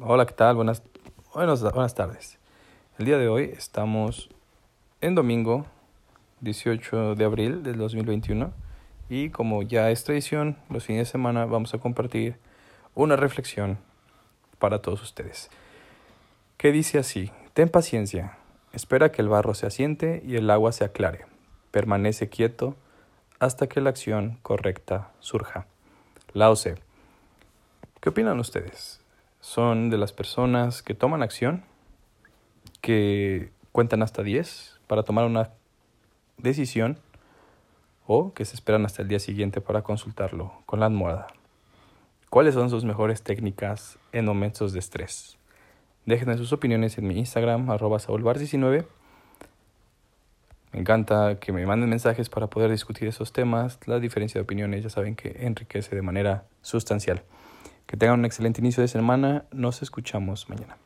Hola, ¿qué tal? Buenas, buenas, buenas tardes. El día de hoy estamos en domingo 18 de abril del 2021 y como ya es tradición, los fines de semana vamos a compartir una reflexión para todos ustedes. Que dice así, ten paciencia, espera que el barro se asiente y el agua se aclare, permanece quieto hasta que la acción correcta surja. Lao Tse. ¿Qué opinan ustedes? Son de las personas que toman acción, que cuentan hasta 10 para tomar una decisión o que se esperan hasta el día siguiente para consultarlo con la almohada. ¿Cuáles son sus mejores técnicas en momentos de estrés? Déjenme sus opiniones en mi Instagram, arroba saulbar19. Me encanta que me manden mensajes para poder discutir esos temas. La diferencia de opiniones ya saben que enriquece de manera sustancial. Que tengan un excelente inicio de semana. Nos escuchamos mañana.